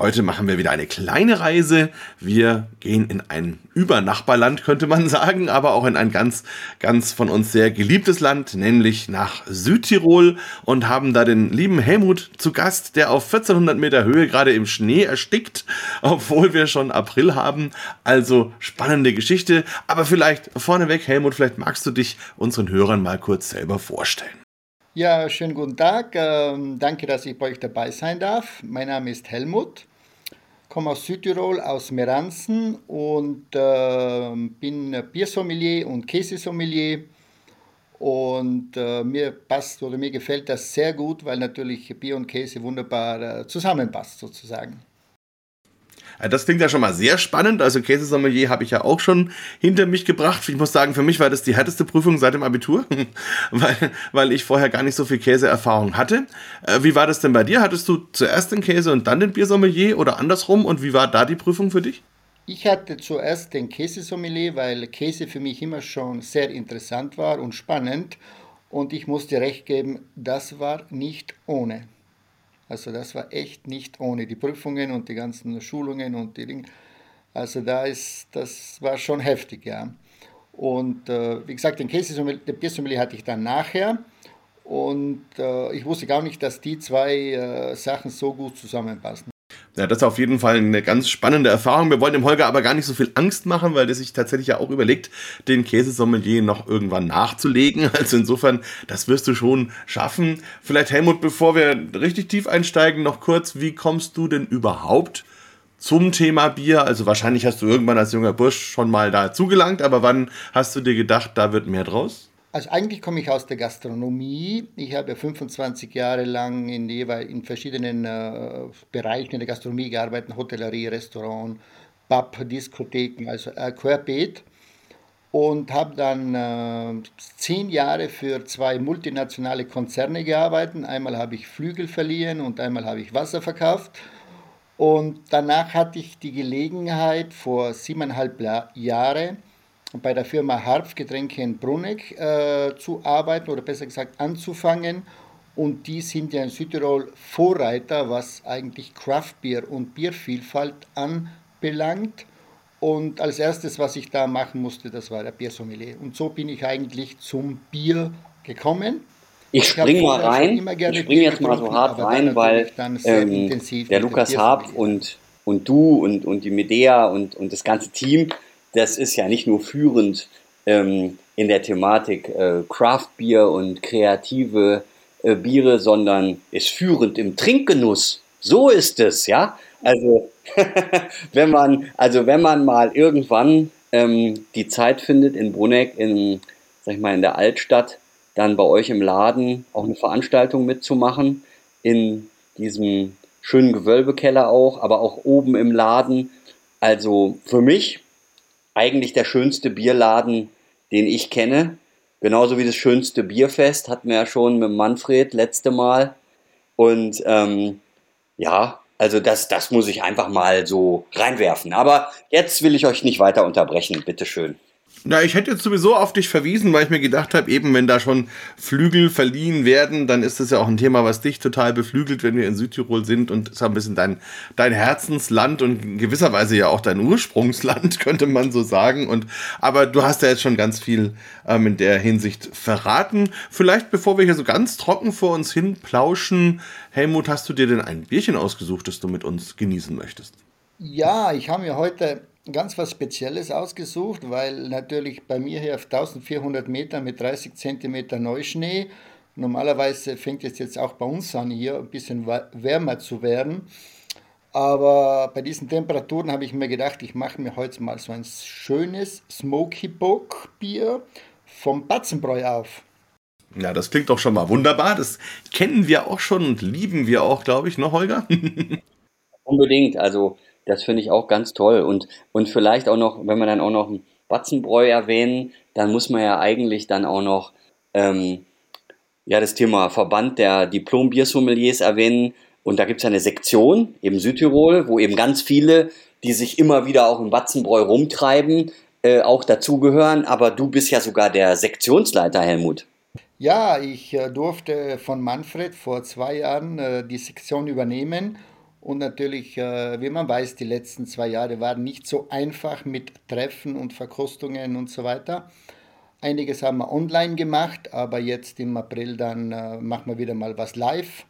Heute machen wir wieder eine kleine Reise. Wir gehen in ein Übernachbarland, könnte man sagen, aber auch in ein ganz, ganz von uns sehr geliebtes Land, nämlich nach Südtirol und haben da den lieben Helmut zu Gast, der auf 1400 Meter Höhe gerade im Schnee erstickt, obwohl wir schon April haben. Also spannende Geschichte. Aber vielleicht vorneweg, Helmut, vielleicht magst du dich unseren Hörern mal kurz selber vorstellen. Ja, schönen guten Tag. Ähm, danke, dass ich bei euch dabei sein darf. Mein Name ist Helmut komme aus Südtirol, aus Meranzen und äh, bin Biersommelier und Käsesommelier. Und äh, mir passt oder mir gefällt das sehr gut, weil natürlich Bier und Käse wunderbar äh, zusammenpasst sozusagen. Das klingt ja schon mal sehr spannend. Also Käsesommelier habe ich ja auch schon hinter mich gebracht. Ich muss sagen, für mich war das die härteste Prüfung seit dem Abitur, weil, weil ich vorher gar nicht so viel Käseerfahrung hatte. Äh, wie war das denn bei dir? Hattest du zuerst den Käse und dann den Biersommelier oder andersrum? Und wie war da die Prüfung für dich? Ich hatte zuerst den Käsesommelier, weil Käse für mich immer schon sehr interessant war und spannend. Und ich musste recht geben, das war nicht ohne. Also das war echt nicht ohne die Prüfungen und die ganzen Schulungen und die Dinge. Also da ist, das war schon heftig, ja. Und äh, wie gesagt, den Käsesommelier, hatte ich dann nachher. Und äh, ich wusste gar nicht, dass die zwei äh, Sachen so gut zusammenpassen. Ja, das ist auf jeden Fall eine ganz spannende Erfahrung. Wir wollen dem Holger aber gar nicht so viel Angst machen, weil der sich tatsächlich ja auch überlegt, den Käsesommelier noch irgendwann nachzulegen. Also insofern, das wirst du schon schaffen. Vielleicht Helmut, bevor wir richtig tief einsteigen, noch kurz, wie kommst du denn überhaupt zum Thema Bier? Also wahrscheinlich hast du irgendwann als junger Bursch schon mal da zugelangt, aber wann hast du dir gedacht, da wird mehr draus? Also eigentlich komme ich aus der Gastronomie. Ich habe 25 Jahre lang in, in verschiedenen äh, Bereichen der Gastronomie gearbeitet, Hotellerie, Restaurant, Pub, Diskotheken, also äh, querbeet. Und habe dann äh, zehn Jahre für zwei multinationale Konzerne gearbeitet. Einmal habe ich Flügel verliehen und einmal habe ich Wasser verkauft. Und danach hatte ich die Gelegenheit, vor siebeneinhalb Jahren bei der Firma Harpfgetränke in Bruneck äh, zu arbeiten oder besser gesagt anzufangen. Und die sind ja in Südtirol Vorreiter, was eigentlich Craftbier und Biervielfalt anbelangt. Und als erstes, was ich da machen musste, das war der Biersommelier. Und so bin ich eigentlich zum Bier gekommen. Ich springe mal rein. Ich springe jetzt mal so hart rein, weil ähm, der Lukas Harp und, und du und, und die Medea und, und das ganze Team das ist ja nicht nur führend ähm, in der Thematik äh, Craft Beer und kreative äh, Biere, sondern ist führend im Trinkgenuss. So ist es, ja. Also wenn man, also wenn man mal irgendwann ähm, die Zeit findet in Bruneck, in, sag ich mal, in der Altstadt, dann bei euch im Laden auch eine Veranstaltung mitzumachen, in diesem schönen Gewölbekeller auch, aber auch oben im Laden. Also für mich eigentlich der schönste Bierladen, den ich kenne. Genauso wie das schönste Bierfest hatten wir ja schon mit Manfred letzte Mal. Und ähm, ja, also das, das muss ich einfach mal so reinwerfen. Aber jetzt will ich euch nicht weiter unterbrechen, bitteschön. Na, ich hätte jetzt sowieso auf dich verwiesen, weil ich mir gedacht habe, eben wenn da schon Flügel verliehen werden, dann ist das ja auch ein Thema, was dich total beflügelt, wenn wir in Südtirol sind und ist ein bisschen dein, dein Herzensland und in gewisser Weise ja auch dein Ursprungsland, könnte man so sagen. Und, aber du hast ja jetzt schon ganz viel ähm, in der Hinsicht verraten. Vielleicht, bevor wir hier so ganz trocken vor uns hin plauschen, Helmut, hast du dir denn ein Bierchen ausgesucht, das du mit uns genießen möchtest? Ja, ich habe mir heute ganz was Spezielles ausgesucht, weil natürlich bei mir hier auf 1400 Meter mit 30 Zentimeter Neuschnee, normalerweise fängt es jetzt auch bei uns an, hier ein bisschen wärmer zu werden. Aber bei diesen Temperaturen habe ich mir gedacht, ich mache mir heute mal so ein schönes Smoky Bock Bier vom Batzenbräu auf. Ja, das klingt doch schon mal wunderbar. Das kennen wir auch schon und lieben wir auch, glaube ich, ne, Holger? Unbedingt. Also das finde ich auch ganz toll. Und, und vielleicht auch noch, wenn wir dann auch noch ein Batzenbräu erwähnen, dann muss man ja eigentlich dann auch noch ähm, ja, das Thema Verband der Diplom-Biersommeliers erwähnen. Und da gibt es ja eine Sektion, eben Südtirol, wo eben ganz viele, die sich immer wieder auch im Batzenbräu rumtreiben, äh, auch dazugehören, aber du bist ja sogar der Sektionsleiter, Helmut. Ja, ich äh, durfte von Manfred vor zwei Jahren äh, die Sektion übernehmen. Und natürlich, äh, wie man weiß, die letzten zwei Jahre waren nicht so einfach mit Treffen und Verkostungen und so weiter. Einiges haben wir online gemacht, aber jetzt im April dann äh, machen wir wieder mal was live.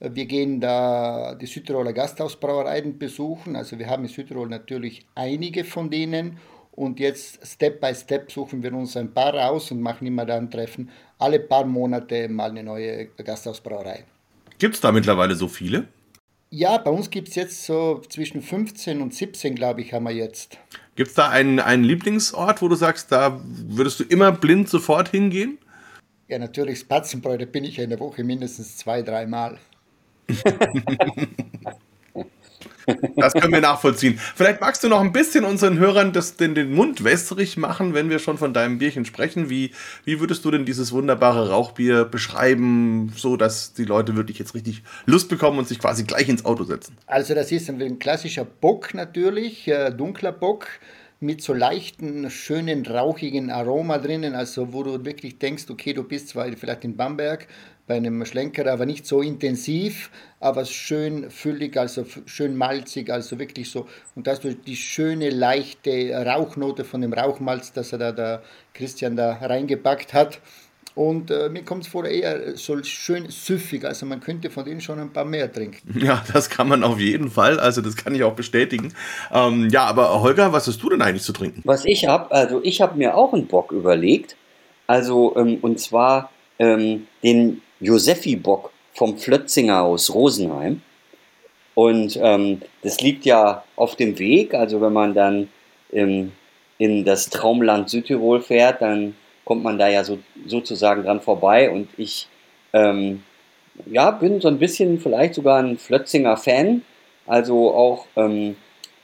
Wir gehen da die Südtiroler Gasthausbrauereien besuchen. Also wir haben in Südtirol natürlich einige von denen. Und jetzt Step by Step suchen wir uns ein paar raus und machen immer dann Treffen. Alle paar Monate mal eine neue Gasthausbrauerei. Gibt es da mittlerweile so viele? Ja, bei uns gibt es jetzt so zwischen 15 und 17, glaube ich, haben wir jetzt. Gibt es da einen, einen Lieblingsort, wo du sagst, da würdest du immer blind sofort hingehen? Ja, natürlich Spatzenbräu, da bin ich ja in der Woche mindestens zwei, dreimal. Das können wir nachvollziehen. Vielleicht magst du noch ein bisschen unseren Hörern das, den, den Mund wässrig machen, wenn wir schon von deinem Bierchen sprechen. Wie, wie würdest du denn dieses wunderbare Rauchbier beschreiben, so dass die Leute wirklich jetzt richtig Lust bekommen und sich quasi gleich ins Auto setzen? Also das ist ein klassischer Bock natürlich, äh, dunkler Bock mit so leichten, schönen, rauchigen Aroma drinnen, also wo du wirklich denkst, okay, du bist zwar vielleicht in Bamberg, bei einem Schlenker, aber nicht so intensiv, aber schön füllig, also schön malzig, also wirklich so. Und da hast du die schöne, leichte Rauchnote von dem Rauchmalz, das er da, der Christian da reingepackt hat. Und äh, mir kommt es vor, eher so schön süffig. Also man könnte von denen schon ein paar mehr trinken. Ja, das kann man auf jeden Fall. Also das kann ich auch bestätigen. Ähm, ja, aber Holger, was hast du denn eigentlich zu trinken? Was ich habe, also ich habe mir auch einen Bock überlegt. Also ähm, und zwar ähm, den Josefi-Bock vom Flötzinger aus Rosenheim. Und ähm, das liegt ja auf dem Weg. Also wenn man dann ähm, in das Traumland Südtirol fährt, dann kommt man da ja so, sozusagen dran vorbei. Und ich ähm, ja, bin so ein bisschen vielleicht sogar ein Flötzinger Fan. Also auch ähm,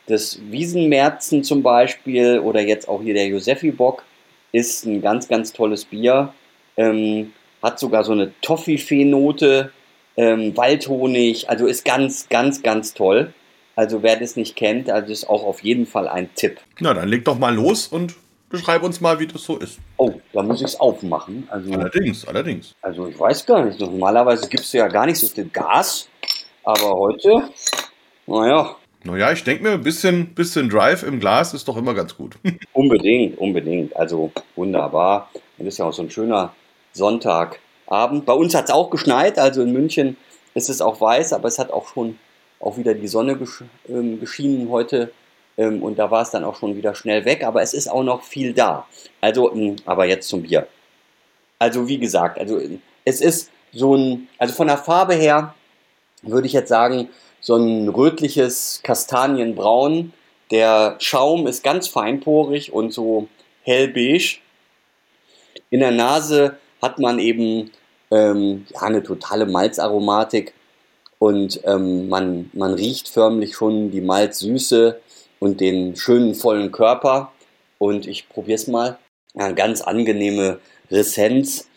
das Wiesenmerzen zum Beispiel oder jetzt auch hier der Josefi-Bock ist ein ganz, ganz tolles Bier. Ähm, hat sogar so eine Toffifee-Note, ähm, Waldhonig, also ist ganz, ganz, ganz toll. Also wer das nicht kennt, also ist auch auf jeden Fall ein Tipp. Na, dann leg doch mal los und beschreib uns mal, wie das so ist. Oh, da muss ich es aufmachen. Also, allerdings, allerdings. Also ich weiß gar nicht. Normalerweise gibst du ja gar nicht so viel Gas. Aber heute, naja. Naja, ich denke mir, ein bisschen, bisschen Drive im Glas ist doch immer ganz gut. unbedingt, unbedingt. Also wunderbar. Und das ist ja auch so ein schöner Sonntagabend. Bei uns hat es auch geschneit, also in München ist es auch weiß, aber es hat auch schon auch wieder die Sonne gesch ähm, geschienen heute ähm, und da war es dann auch schon wieder schnell weg, aber es ist auch noch viel da. Also, ähm, aber jetzt zum Bier. Also wie gesagt, also es ist so ein, also von der Farbe her würde ich jetzt sagen, so ein rötliches Kastanienbraun. Der Schaum ist ganz feinporig und so hellbeige. In der Nase hat man eben ähm, ja, eine totale Malzaromatik und ähm, man, man riecht förmlich schon die Malzsüße und den schönen vollen Körper. Und ich probiere es mal. Eine ganz angenehme Ressenz.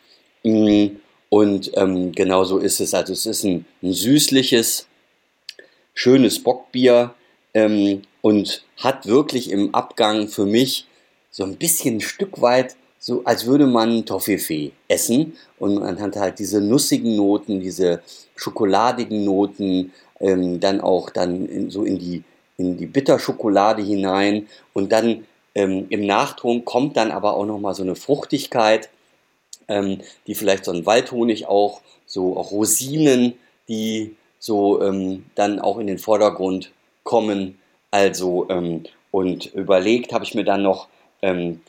Mm, und ähm, genau so ist es. Also es ist ein, ein süßliches, schönes Bockbier ähm, und hat wirklich im Abgang für mich so ein bisschen ein Stück weit so als würde man Toffifee essen und man hat halt diese nussigen Noten, diese schokoladigen Noten, ähm, dann auch dann in, so in die, in die Bitterschokolade hinein und dann ähm, im Nachton kommt dann aber auch nochmal so eine Fruchtigkeit, ähm, die vielleicht so ein Waldhonig auch, so auch Rosinen, die so ähm, dann auch in den Vordergrund kommen. Also ähm, und überlegt habe ich mir dann noch ähm,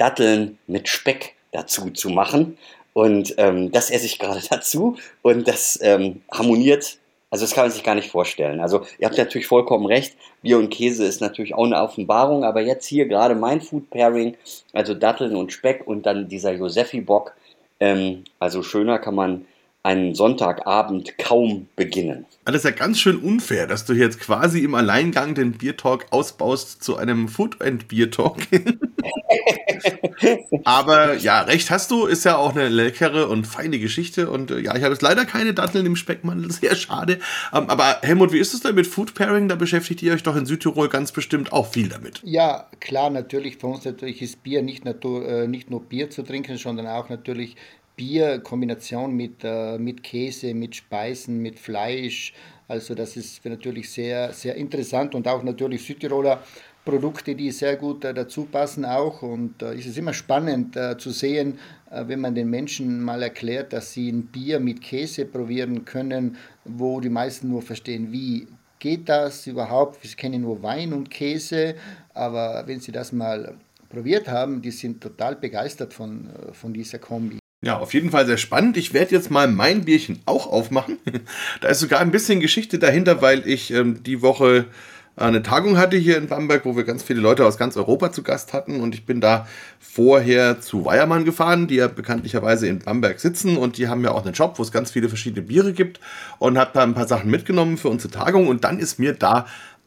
Datteln mit Speck dazu zu machen. Und ähm, das esse ich gerade dazu und das ähm, harmoniert. Also das kann man sich gar nicht vorstellen. Also ihr habt natürlich vollkommen recht. Bier und Käse ist natürlich auch eine Offenbarung, aber jetzt hier gerade mein Food Pairing, also Datteln und Speck und dann dieser Josefi-Bock. Ähm, also schöner kann man einen Sonntagabend kaum beginnen. Das ist ja ganz schön unfair, dass du jetzt quasi im Alleingang den Biertalk ausbaust zu einem Food and Beer Talk. Aber ja, recht hast du, ist ja auch eine leckere und feine Geschichte. Und äh, ja, ich habe jetzt leider keine Datteln im Speckmantel, sehr schade. Ähm, aber Helmut, wie ist es denn mit Food Pairing? Da beschäftigt ihr euch doch in Südtirol ganz bestimmt auch viel damit. Ja, klar, natürlich. Für uns natürlich ist Bier nicht, nur, äh, nicht nur Bier zu trinken, sondern auch natürlich Bierkombination mit, äh, mit Käse, mit Speisen, mit Fleisch. Also das ist natürlich sehr, sehr interessant und auch natürlich Südtiroler Produkte, die sehr gut äh, dazu passen auch. Und äh, es ist immer spannend äh, zu sehen, äh, wenn man den Menschen mal erklärt, dass sie ein Bier mit Käse probieren können, wo die meisten nur verstehen, wie geht das überhaupt. Sie kennen nur Wein und Käse, aber wenn sie das mal probiert haben, die sind total begeistert von, äh, von dieser Kombi. Ja, auf jeden Fall sehr spannend. Ich werde jetzt mal mein Bierchen auch aufmachen. da ist sogar ein bisschen Geschichte dahinter, weil ich ähm, die Woche eine Tagung hatte hier in Bamberg, wo wir ganz viele Leute aus ganz Europa zu Gast hatten. Und ich bin da vorher zu Weiermann gefahren, die ja bekanntlicherweise in Bamberg sitzen. Und die haben ja auch einen Shop, wo es ganz viele verschiedene Biere gibt. Und habe da ein paar Sachen mitgenommen für unsere Tagung. Und dann ist mir da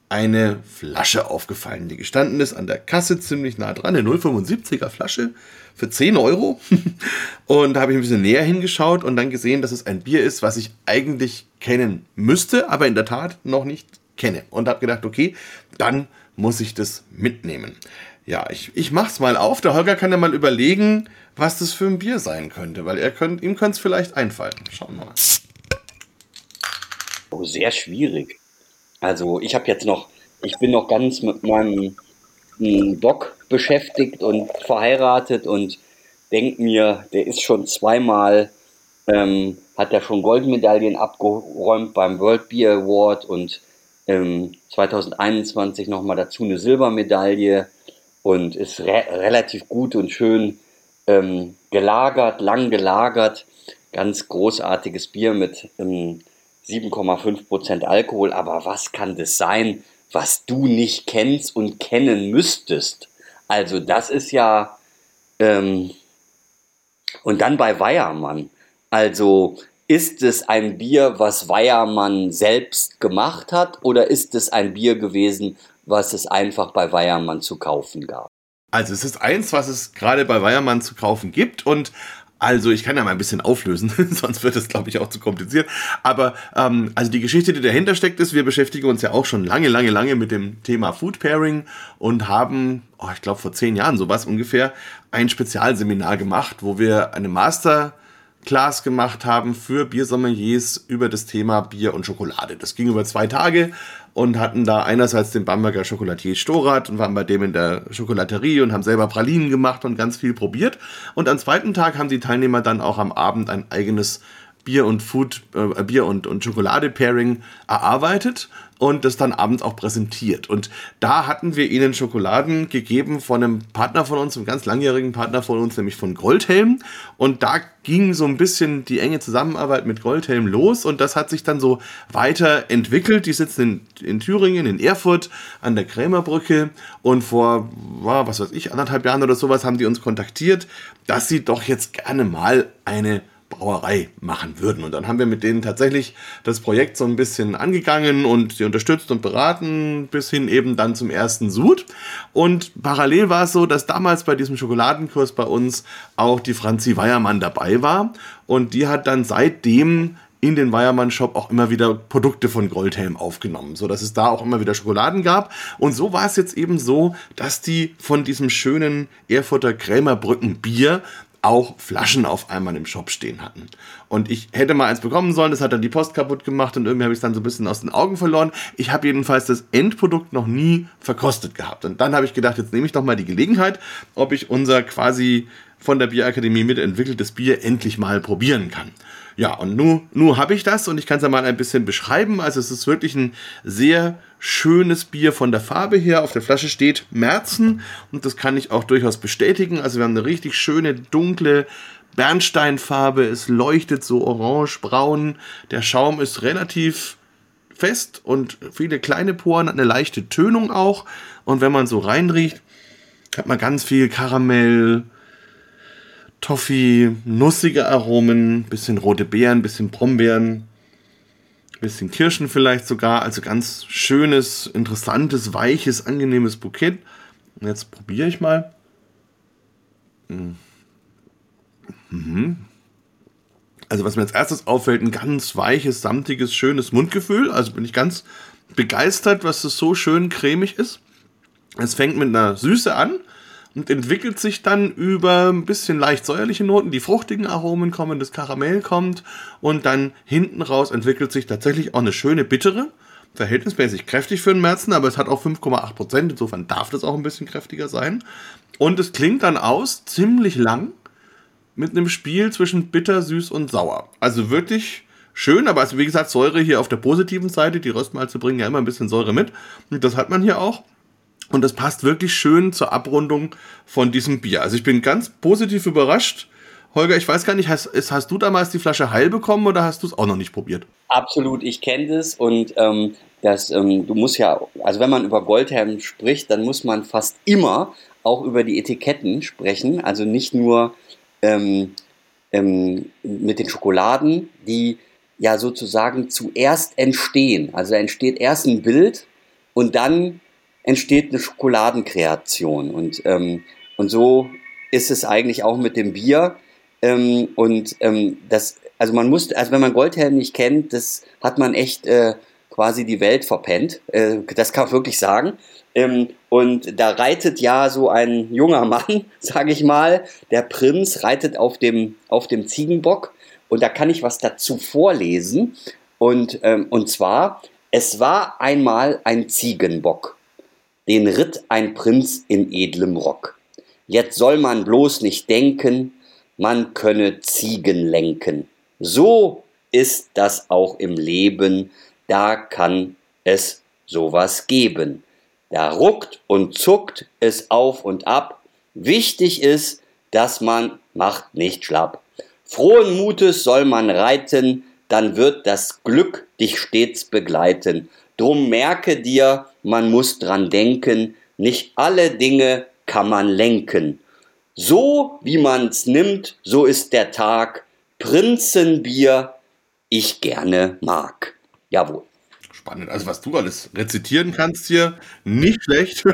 eine Flasche aufgefallen, die gestanden ist an der Kasse ziemlich nah dran, eine 0,75er Flasche für 10 Euro. Und da habe ich ein bisschen näher hingeschaut und dann gesehen, dass es ein Bier ist, was ich eigentlich kennen müsste, aber in der Tat noch nicht kenne. Und habe gedacht, okay, dann muss ich das mitnehmen. Ja, ich, ich mach's mal auf. Der Holger kann ja mal überlegen, was das für ein Bier sein könnte, weil er könnt, ihm könnte es vielleicht einfallen. Schauen wir mal. Oh, sehr schwierig. Also ich habe jetzt noch, ich bin noch ganz mit meinem Bock beschäftigt und verheiratet und denke mir, der ist schon zweimal, ähm, hat er schon Goldmedaillen abgeräumt beim World Beer Award und ähm, 2021 nochmal dazu eine Silbermedaille und ist re relativ gut und schön ähm, gelagert, lang gelagert. Ganz großartiges Bier mit ähm, 7,5% Alkohol. Aber was kann das sein, was du nicht kennst und kennen müsstest? Also das ist ja... Ähm, und dann bei Weiermann. Also ist es ein Bier, was Weiermann selbst gemacht hat oder ist es ein Bier gewesen, was es einfach bei Weiermann zu kaufen gab? Also es ist eins, was es gerade bei Weiermann zu kaufen gibt und also ich kann ja mal ein bisschen auflösen, sonst wird es, glaube ich, auch zu kompliziert. Aber ähm, also die Geschichte, die dahinter steckt, ist, wir beschäftigen uns ja auch schon lange, lange, lange mit dem Thema Food Pairing und haben, oh, ich glaube vor zehn Jahren sowas ungefähr, ein Spezialseminar gemacht, wo wir eine Master Class gemacht haben für Biersommeliers über das Thema Bier und Schokolade. Das ging über zwei Tage und hatten da einerseits den Bamberger Schokolatier Storat und waren bei dem in der Schokolaterie und haben selber Pralinen gemacht und ganz viel probiert. Und am zweiten Tag haben die Teilnehmer dann auch am Abend ein eigenes Bier und Food, äh, Bier und, und Schokolade-Pairing erarbeitet und das dann abends auch präsentiert. Und da hatten wir ihnen Schokoladen gegeben von einem Partner von uns, einem ganz langjährigen Partner von uns, nämlich von Goldhelm. Und da ging so ein bisschen die enge Zusammenarbeit mit Goldhelm los und das hat sich dann so weiterentwickelt. Die sitzen in, in Thüringen, in Erfurt, an der Krämerbrücke und vor, was weiß ich, anderthalb Jahren oder sowas haben die uns kontaktiert, dass sie doch jetzt gerne mal eine Brauerei machen würden. Und dann haben wir mit denen tatsächlich das Projekt so ein bisschen angegangen und sie unterstützt und beraten bis hin eben dann zum ersten Sud. Und parallel war es so, dass damals bei diesem Schokoladenkurs bei uns auch die Franzi Weiermann dabei war. Und die hat dann seitdem in den Weiermann Shop auch immer wieder Produkte von Goldhelm aufgenommen, so dass es da auch immer wieder Schokoladen gab. Und so war es jetzt eben so, dass die von diesem schönen Erfurter Krämerbrücken Bier auch Flaschen auf einmal im Shop stehen hatten. Und ich hätte mal eins bekommen sollen, das hat dann die Post kaputt gemacht und irgendwie habe ich es dann so ein bisschen aus den Augen verloren. Ich habe jedenfalls das Endprodukt noch nie verkostet gehabt. Und dann habe ich gedacht, jetzt nehme ich doch mal die Gelegenheit, ob ich unser quasi von der Bierakademie mitentwickeltes Bier endlich mal probieren kann. Ja, und nun, nun habe ich das und ich kann es ja mal ein bisschen beschreiben. Also es ist wirklich ein sehr schönes Bier von der Farbe her. Auf der Flasche steht Merzen und das kann ich auch durchaus bestätigen. Also wir haben eine richtig schöne, dunkle Bernsteinfarbe. Es leuchtet so orange-braun. Der Schaum ist relativ fest und viele kleine Poren, hat eine leichte Tönung auch. Und wenn man so reinriecht, hat man ganz viel Karamell, Toffee, nussige Aromen, bisschen rote Beeren, bisschen Brombeeren, bisschen Kirschen vielleicht sogar. Also ganz schönes, interessantes, weiches, angenehmes Bouquet. Und jetzt probiere ich mal. Mhm. Also was mir als erstes auffällt, ein ganz weiches, samtiges, schönes Mundgefühl. Also bin ich ganz begeistert, was es so schön cremig ist. Es fängt mit einer Süße an und entwickelt sich dann über ein bisschen leicht säuerliche Noten, die fruchtigen Aromen kommen, das Karamell kommt und dann hinten raus entwickelt sich tatsächlich auch eine schöne bittere, verhältnismäßig kräftig für den Märzen, aber es hat auch 5,8 Prozent, insofern darf das auch ein bisschen kräftiger sein. Und es klingt dann aus ziemlich lang mit einem Spiel zwischen bitter, süß und sauer. Also wirklich schön, aber also wie gesagt, Säure hier auf der positiven Seite, die Röstmalze bringen ja immer ein bisschen Säure mit und das hat man hier auch. Und das passt wirklich schön zur Abrundung von diesem Bier. Also ich bin ganz positiv überrascht. Holger, ich weiß gar nicht, hast, hast du damals die Flasche heil bekommen oder hast du es auch noch nicht probiert? Absolut, ich kenne das und ähm, das, ähm, du musst ja, also wenn man über Goldhelm spricht, dann muss man fast immer auch über die Etiketten sprechen. Also nicht nur ähm, ähm, mit den Schokoladen, die ja sozusagen zuerst entstehen. Also da entsteht erst ein Bild und dann entsteht eine Schokoladenkreation. Und, ähm, und so ist es eigentlich auch mit dem Bier. Ähm, und ähm, das, also man muss, also wenn man Goldhelm nicht kennt, das hat man echt äh, quasi die Welt verpennt. Äh, das kann man wirklich sagen. Ähm, und da reitet ja so ein junger Mann, sage ich mal, der Prinz reitet auf dem, auf dem Ziegenbock. Und da kann ich was dazu vorlesen. Und, ähm, und zwar, es war einmal ein Ziegenbock den ritt ein Prinz in edlem Rock. Jetzt soll man bloß nicht denken, man könne Ziegen lenken. So ist das auch im Leben, da kann es sowas geben. Da ruckt und zuckt es auf und ab. Wichtig ist, dass man macht nicht schlapp. Frohen Mutes soll man reiten, dann wird das Glück dich stets begleiten. Drum merke dir, man muss dran denken, nicht alle Dinge kann man lenken. So wie man's nimmt, so ist der Tag. Prinzenbier, ich gerne mag. Jawohl. Spannend. Also was du alles rezitieren kannst hier, nicht schlecht.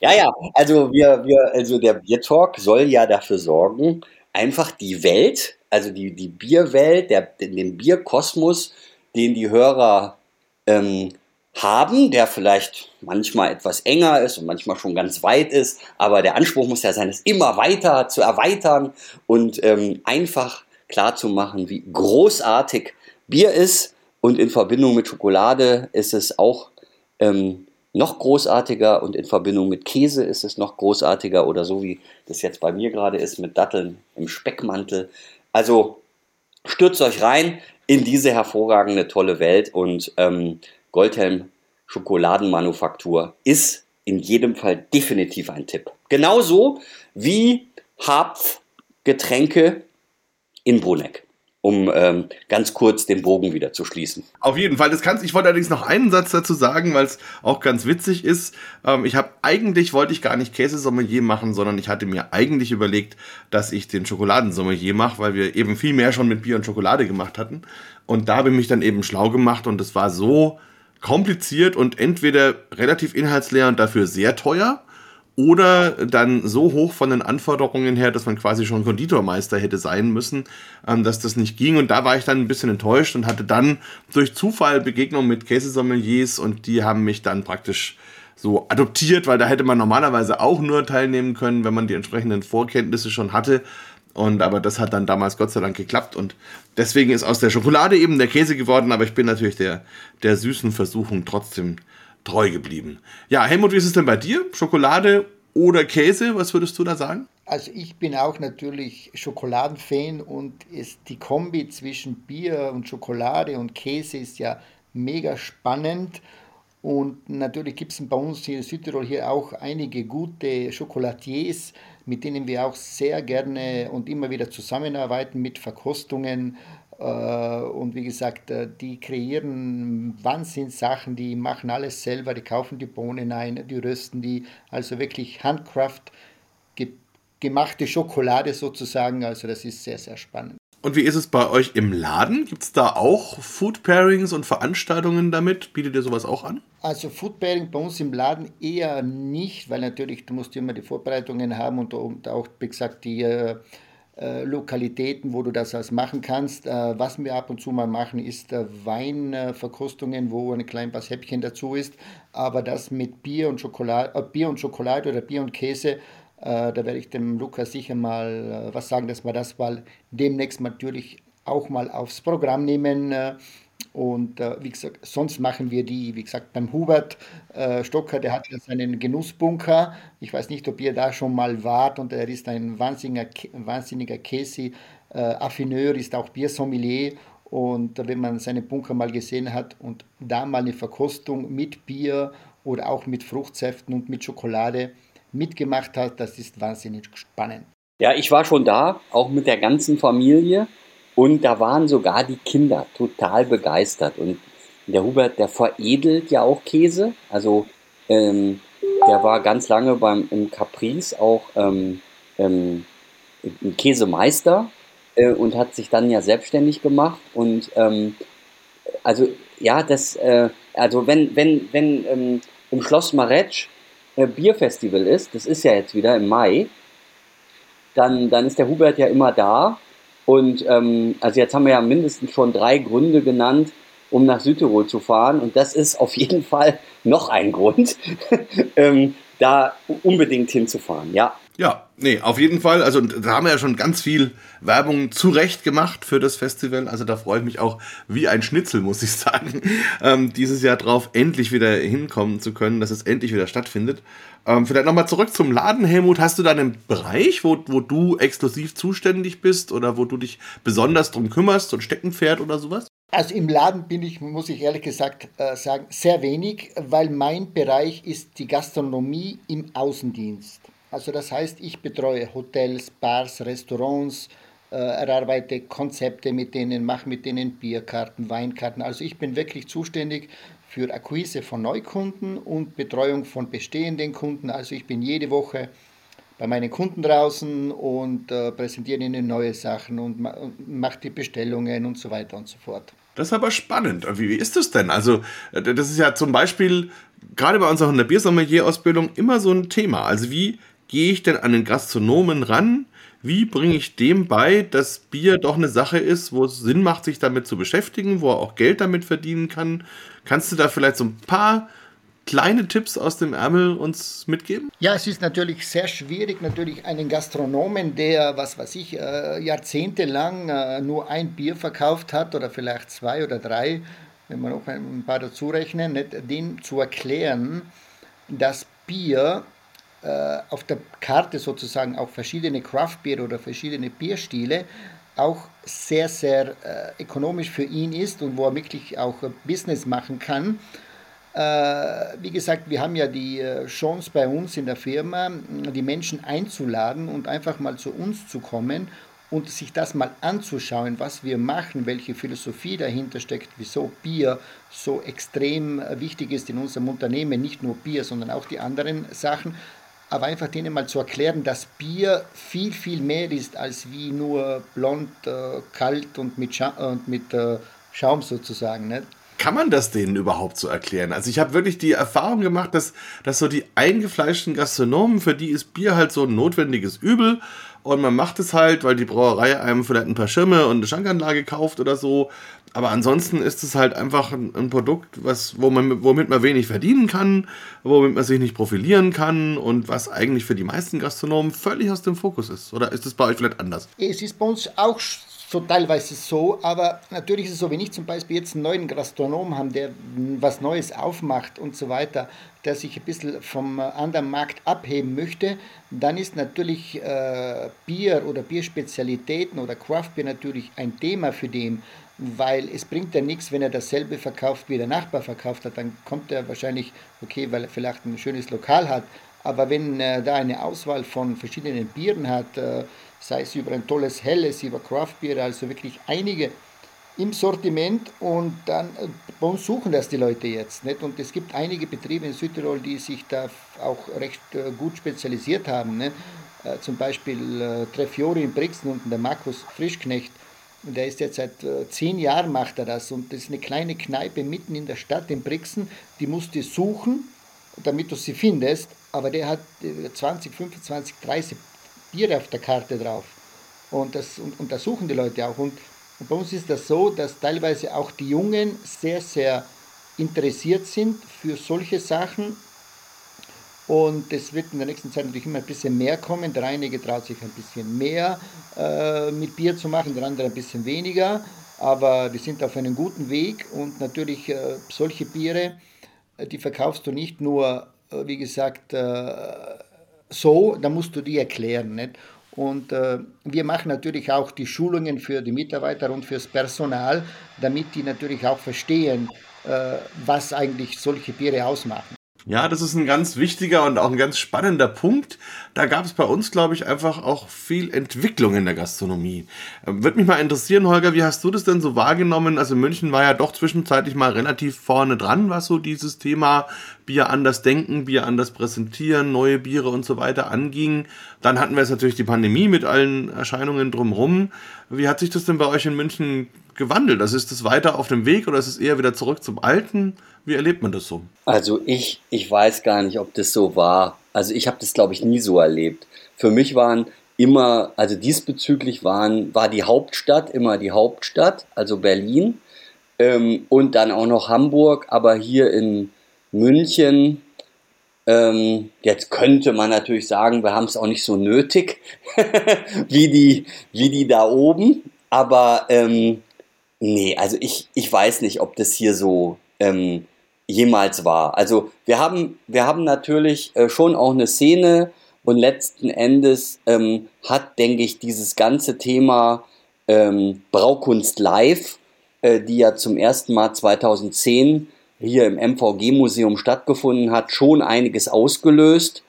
ja, ja, also wir, wir, also der Biertalk soll ja dafür sorgen, einfach die Welt, also die, die Bierwelt, der, den Bierkosmos den die Hörer ähm, haben, der vielleicht manchmal etwas enger ist und manchmal schon ganz weit ist, aber der Anspruch muss ja sein, es immer weiter zu erweitern und ähm, einfach klarzumachen, wie großartig Bier ist und in Verbindung mit Schokolade ist es auch ähm, noch großartiger und in Verbindung mit Käse ist es noch großartiger oder so wie das jetzt bei mir gerade ist mit Datteln im Speckmantel. Also stürzt euch rein in diese hervorragende, tolle Welt. Und ähm, Goldhelm Schokoladenmanufaktur ist in jedem Fall definitiv ein Tipp. Genauso wie Harpf-Getränke in Bruneck um ähm, ganz kurz den Bogen wieder zu schließen. Auf jeden Fall, das kannst. Ich wollte allerdings noch einen Satz dazu sagen, weil es auch ganz witzig ist. Ähm, ich habe eigentlich wollte ich gar nicht Käsesommelier machen, sondern ich hatte mir eigentlich überlegt, dass ich den Schokoladensommelier mache, weil wir eben viel mehr schon mit Bier und Schokolade gemacht hatten. Und da habe ich mich dann eben schlau gemacht und es war so kompliziert und entweder relativ inhaltsleer und dafür sehr teuer oder dann so hoch von den Anforderungen her, dass man quasi schon Konditormeister hätte sein müssen, ähm, dass das nicht ging. Und da war ich dann ein bisschen enttäuscht und hatte dann durch Zufall Begegnungen mit Käsesommeliers und die haben mich dann praktisch so adoptiert, weil da hätte man normalerweise auch nur teilnehmen können, wenn man die entsprechenden Vorkenntnisse schon hatte. Und aber das hat dann damals Gott sei Dank geklappt und deswegen ist aus der Schokolade eben der Käse geworden, aber ich bin natürlich der, der süßen Versuchung trotzdem treu geblieben. Ja, Helmut, wie ist es denn bei dir? Schokolade oder Käse? Was würdest du da sagen? Also ich bin auch natürlich Schokoladenfan und ist die Kombi zwischen Bier und Schokolade und Käse ist ja mega spannend. Und natürlich gibt es bei uns hier in Südtirol hier auch einige gute Schokolatiers, mit denen wir auch sehr gerne und immer wieder zusammenarbeiten mit Verkostungen und wie gesagt, äh, die kreieren Wahnsinnssachen, die machen alles selber, die kaufen die Bohnen ein, die rösten die, also wirklich Handcraft gemachte Schokolade sozusagen. Also das ist sehr, sehr spannend. Und wie ist es bei euch im Laden? Gibt es da auch Food Pairings und Veranstaltungen damit? Bietet ihr sowas auch an? Also Food Pairing bei uns im Laden eher nicht, weil natürlich du musst immer die Vorbereitungen haben und, und auch, wie gesagt, die äh, Lokalitäten, wo du das alles machen kannst. Äh, was wir ab und zu mal machen, ist äh, Weinverkostungen, wo ein kleines Häppchen dazu ist. Aber das mit Bier und Schokolade, Bier und Schokolade oder Bier und Käse da werde ich dem Lukas sicher mal was sagen, dass wir das mal demnächst natürlich auch mal aufs Programm nehmen. Äh, und äh, wie gesagt, sonst machen wir die, wie gesagt, beim Hubert äh, Stocker, der hat ja seinen Genussbunker. Ich weiß nicht, ob ihr da schon mal wart und er ist ein wahnsinniger, wahnsinniger Käse-Affineur, ist auch Biersommelier. Und wenn man seinen Bunker mal gesehen hat und da mal eine Verkostung mit Bier oder auch mit Fruchtsäften und mit Schokolade, mitgemacht hat. Das ist wahnsinnig spannend. Ja, ich war schon da, auch mit der ganzen Familie. Und da waren sogar die Kinder total begeistert. Und der Hubert, der veredelt ja auch Käse. Also ähm, der war ganz lange beim im Caprice auch ähm, ähm, ein Käsemeister äh, und hat sich dann ja selbstständig gemacht. Und ähm, also ja, das, äh, also wenn, wenn, wenn ähm, im Schloss Maretsch äh, Bierfestival ist, das ist ja jetzt wieder im Mai, dann, dann ist der Hubert ja immer da. Und ähm, also jetzt haben wir ja mindestens schon drei Gründe genannt, um nach Südtirol zu fahren. Und das ist auf jeden Fall noch ein Grund, ähm, da unbedingt hinzufahren, ja. Ja, nee, auf jeden Fall. Also da haben wir ja schon ganz viel Werbung zurecht gemacht für das Festival. Also da freue ich mich auch wie ein Schnitzel, muss ich sagen, ähm, dieses Jahr drauf endlich wieder hinkommen zu können, dass es endlich wieder stattfindet. Ähm, vielleicht nochmal zurück zum Laden, Helmut. Hast du da einen Bereich, wo, wo du exklusiv zuständig bist oder wo du dich besonders drum kümmerst, so ein Steckenpferd oder sowas? Also im Laden bin ich, muss ich ehrlich gesagt äh, sagen, sehr wenig, weil mein Bereich ist die Gastronomie im Außendienst. Also das heißt, ich betreue Hotels, Bars, Restaurants, äh, erarbeite Konzepte mit denen, mache mit denen Bierkarten, Weinkarten. Also ich bin wirklich zuständig für Akquise von Neukunden und Betreuung von bestehenden Kunden. Also ich bin jede Woche bei meinen Kunden draußen und äh, präsentiere ihnen neue Sachen und ma mache die Bestellungen und so weiter und so fort. Das ist aber spannend. Wie, ist das denn? Also, äh, das ist ja zum Beispiel gerade bei unserer Biersommelier-Ausbildung immer so ein Thema. Also, wie gehe ich denn an den Gastronomen ran? Wie bringe ich dem bei, dass Bier doch eine Sache ist, wo es Sinn macht, sich damit zu beschäftigen, wo er auch Geld damit verdienen kann? Kannst du da vielleicht so ein paar kleine Tipps aus dem Ärmel uns mitgeben? Ja, es ist natürlich sehr schwierig, natürlich einen Gastronomen, der, was weiß ich, äh, jahrzehntelang äh, nur ein Bier verkauft hat oder vielleicht zwei oder drei, wenn wir noch ein paar dazu rechnen, nicht, den zu erklären, dass Bier auf der Karte sozusagen auch verschiedene Craft Beer oder verschiedene Bierstile auch sehr, sehr äh, ökonomisch für ihn ist und wo er wirklich auch Business machen kann. Äh, wie gesagt, wir haben ja die äh, Chance bei uns in der Firma, die Menschen einzuladen und einfach mal zu uns zu kommen und sich das mal anzuschauen, was wir machen, welche Philosophie dahinter steckt, wieso Bier so extrem äh, wichtig ist in unserem Unternehmen, nicht nur Bier, sondern auch die anderen Sachen aber einfach denen mal zu erklären, dass Bier viel, viel mehr ist als wie nur blond, äh, kalt und mit, Scha und mit äh, Schaum sozusagen. Nicht? Kann man das denen überhaupt so erklären? Also ich habe wirklich die Erfahrung gemacht, dass, dass so die eingefleischten Gastronomen, für die ist Bier halt so ein notwendiges Übel und man macht es halt, weil die Brauerei einem vielleicht ein paar Schirme und eine Schankanlage kauft oder so. Aber ansonsten ist es halt einfach ein, ein Produkt, was, wo man, womit man wenig verdienen kann, womit man sich nicht profilieren kann und was eigentlich für die meisten Gastronomen völlig aus dem Fokus ist. Oder ist es bei euch vielleicht anders? Es ist bei uns auch so teilweise so, aber natürlich ist es so, wenn ich zum Beispiel jetzt einen neuen Gastronom habe, der was Neues aufmacht und so weiter, der sich ein bisschen vom anderen Markt abheben möchte, dann ist natürlich äh, Bier oder Bierspezialitäten oder Craftbier natürlich ein Thema für den, weil es bringt ja nichts, wenn er dasselbe verkauft, wie der Nachbar verkauft hat, dann kommt er wahrscheinlich, okay, weil er vielleicht ein schönes Lokal hat, aber wenn er da eine Auswahl von verschiedenen Bieren hat, äh, sei es über ein tolles Helles, über Craftbier, also wirklich einige im Sortiment und dann äh, bei uns suchen das die Leute jetzt. Nicht? Und es gibt einige Betriebe in Südtirol, die sich da auch recht äh, gut spezialisiert haben. Nicht? Äh, zum Beispiel äh, Treffiori in Brixen und der Markus Frischknecht, der ist jetzt seit zehn Jahren macht er das und das ist eine kleine Kneipe mitten in der Stadt in Brixen, die musst du suchen, damit du sie findest, aber der hat 20, 25, 30 Biere auf der Karte drauf und das, und, und das suchen die Leute auch und, und bei uns ist das so, dass teilweise auch die Jungen sehr, sehr interessiert sind für solche Sachen und es wird in der nächsten Zeit natürlich immer ein bisschen mehr kommen. Der eine traut sich ein bisschen mehr äh, mit Bier zu machen, der andere ein bisschen weniger. Aber wir sind auf einem guten Weg und natürlich äh, solche Biere, äh, die verkaufst du nicht nur, äh, wie gesagt, äh, so, da musst du die erklären. Nicht? Und äh, wir machen natürlich auch die Schulungen für die Mitarbeiter und fürs Personal, damit die natürlich auch verstehen, was eigentlich solche Biere ausmachen. Ja, das ist ein ganz wichtiger und auch ein ganz spannender Punkt. Da gab es bei uns, glaube ich, einfach auch viel Entwicklung in der Gastronomie. Ähm, Würde mich mal interessieren, Holger, wie hast du das denn so wahrgenommen? Also München war ja doch zwischenzeitlich mal relativ vorne dran, was so dieses Thema Bier anders denken, Bier anders präsentieren, neue Biere und so weiter anging. Dann hatten wir jetzt natürlich die Pandemie mit allen Erscheinungen drumherum. Wie hat sich das denn bei euch in München gewandelt? Also ist es weiter auf dem Weg oder ist es eher wieder zurück zum Alten? Wie erlebt man das so? Also ich, ich weiß gar nicht, ob das so war. Also ich habe das, glaube ich, nie so erlebt. Für mich waren immer, also diesbezüglich waren, war die Hauptstadt immer die Hauptstadt, also Berlin ähm, und dann auch noch Hamburg, aber hier in München, ähm, jetzt könnte man natürlich sagen, wir haben es auch nicht so nötig wie, die, wie die da oben, aber ähm, nee, also ich, ich weiß nicht, ob das hier so ähm, jemals war. Also wir haben, wir haben natürlich äh, schon auch eine Szene und letzten Endes ähm, hat, denke ich, dieses ganze Thema ähm, Braukunst Live, äh, die ja zum ersten Mal 2010 hier im MVG-Museum stattgefunden hat, schon einiges ausgelöst.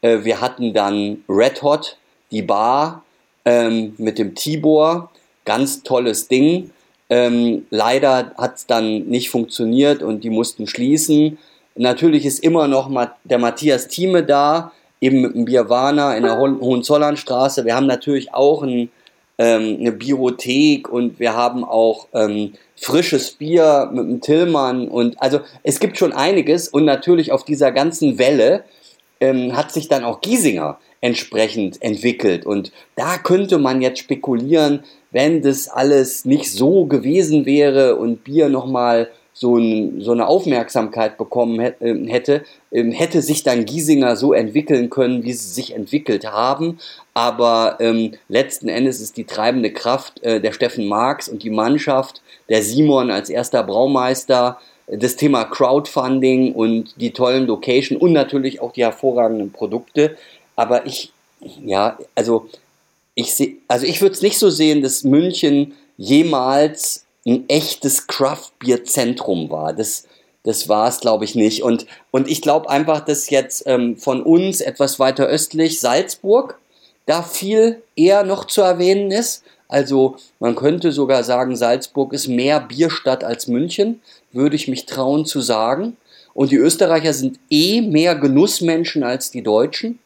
Äh, wir hatten dann Red Hot, die Bar ähm, mit dem Tibor, ganz tolles Ding. Ähm, leider hat es dann nicht funktioniert und die mussten schließen. Natürlich ist immer noch der Matthias Thieme da, eben mit dem Bierwana in der Hohenzollernstraße. Wir haben natürlich auch ein, ähm, eine Biothek und wir haben auch ähm, frisches Bier mit dem Tillmann und also es gibt schon einiges und natürlich auf dieser ganzen Welle ähm, hat sich dann auch Giesinger entsprechend entwickelt und da könnte man jetzt spekulieren, wenn das alles nicht so gewesen wäre und Bier nochmal so, ein, so eine Aufmerksamkeit bekommen ähm, hätte, ähm, hätte sich dann Giesinger so entwickeln können, wie sie sich entwickelt haben. Aber ähm, letzten Endes ist die treibende Kraft äh, der Steffen Marx und die Mannschaft, der Simon als erster Braumeister, das Thema Crowdfunding und die tollen Location und natürlich auch die hervorragenden Produkte. Aber ich, ja, also ich sehe, also ich würde es nicht so sehen, dass München jemals ein echtes Craft-Bier-Zentrum war. Das, das war es, glaube ich, nicht. Und, und ich glaube einfach, dass jetzt ähm, von uns etwas weiter östlich Salzburg da viel eher noch zu erwähnen ist. Also man könnte sogar sagen, Salzburg ist mehr Bierstadt als München, würde ich mich trauen zu sagen. Und die Österreicher sind eh mehr Genussmenschen als die Deutschen.